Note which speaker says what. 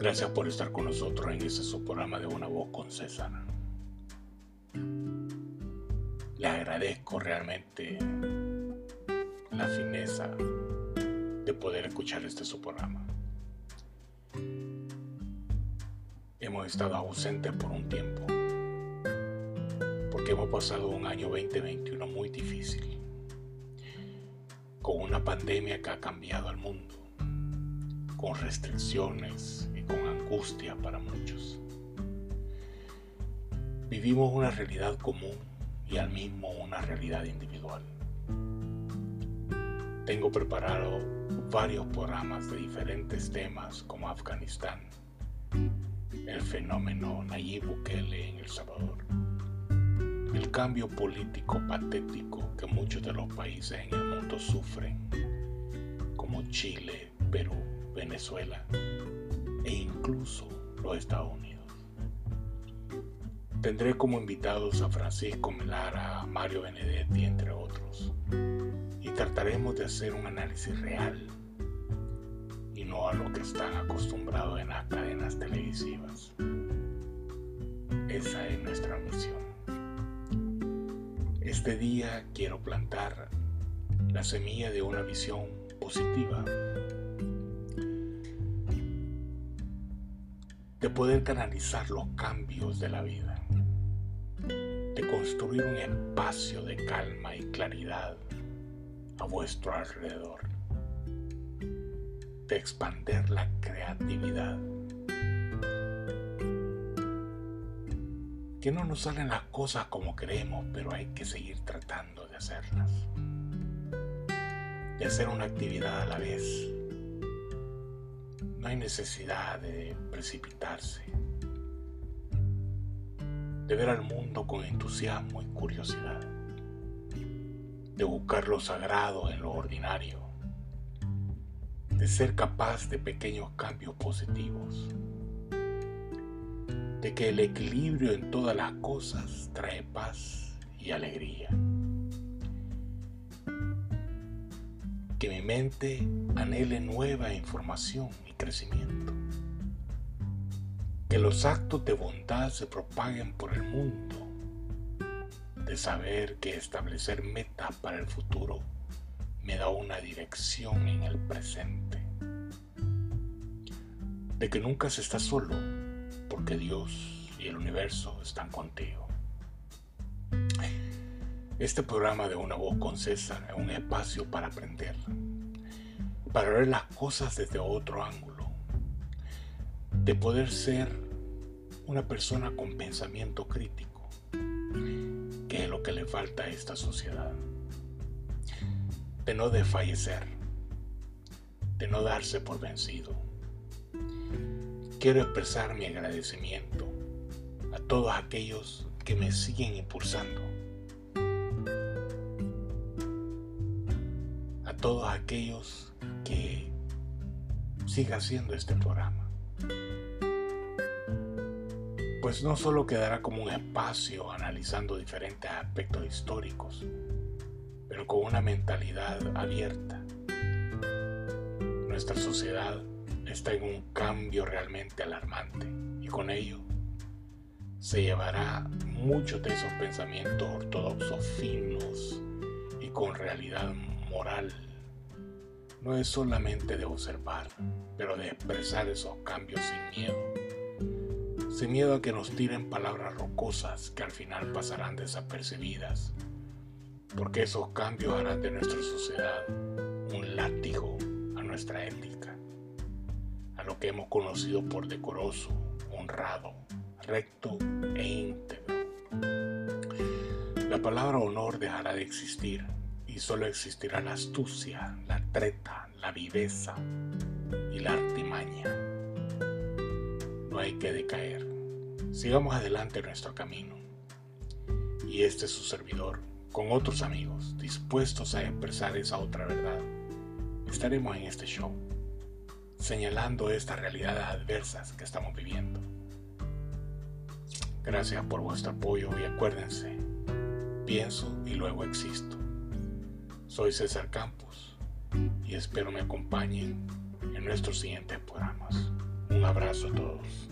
Speaker 1: Gracias por estar con nosotros en este su programa de Una Voz con César. Le agradezco realmente la fineza de poder escuchar este su programa. Hemos estado ausentes por un tiempo porque hemos pasado un año 2021 muy difícil con una pandemia que ha cambiado al mundo con restricciones con angustia para muchos. Vivimos una realidad común y al mismo una realidad individual. Tengo preparado varios programas de diferentes temas como Afganistán, el fenómeno Nayib Bukele en El Salvador, el cambio político patético que muchos de los países en el mundo sufren, como Chile, Perú, Venezuela, e incluso los Estados Unidos. Tendré como invitados a Francisco Melara, a Mario Benedetti, entre otros, y trataremos de hacer un análisis real y no a lo que están acostumbrados en las cadenas televisivas. Esa es nuestra misión. Este día quiero plantar la semilla de una visión positiva de poder canalizar los cambios de la vida, de construir un espacio de calma y claridad a vuestro alrededor, de expander la creatividad. Que no nos salen las cosas como queremos, pero hay que seguir tratando de hacerlas. De hacer una actividad a la vez no hay necesidad de precipitarse, de ver al mundo con entusiasmo y curiosidad, de buscar lo sagrado en lo ordinario, de ser capaz de pequeños cambios positivos, de que el equilibrio en todas las cosas trae paz y alegría. Que mi mente anhele nueva información y crecimiento. Que los actos de bondad se propaguen por el mundo. De saber que establecer metas para el futuro me da una dirección en el presente. De que nunca se está solo porque Dios y el universo están contigo. Este programa de Una Voz con César es un espacio para aprender, para ver las cosas desde otro ángulo, de poder ser una persona con pensamiento crítico, que es lo que le falta a esta sociedad, de no desfallecer, de no darse por vencido. Quiero expresar mi agradecimiento a todos aquellos que me siguen impulsando todos aquellos que sigan haciendo este programa. Pues no solo quedará como un espacio analizando diferentes aspectos históricos, pero con una mentalidad abierta. Nuestra sociedad está en un cambio realmente alarmante y con ello se llevará muchos de esos pensamientos ortodoxos finos y con realidad moral no es solamente de observar, pero de expresar esos cambios sin miedo. Sin miedo a que nos tiren palabras rocosas que al final pasarán desapercibidas, porque esos cambios harán de nuestra sociedad un látigo a nuestra ética, a lo que hemos conocido por decoroso, honrado, recto e íntegro. La palabra honor dejará de existir y solo existirá la astucia, la treta, la viveza y la artimaña. No hay que decaer. Sigamos adelante nuestro camino. Y este es su servidor, con otros amigos, dispuestos a expresar esa otra verdad. Estaremos en este show, señalando estas realidades adversas que estamos viviendo. Gracias por vuestro apoyo y acuérdense, pienso y luego existo. Soy César Campos y espero me acompañen en nuestros siguientes programas. Un abrazo a todos.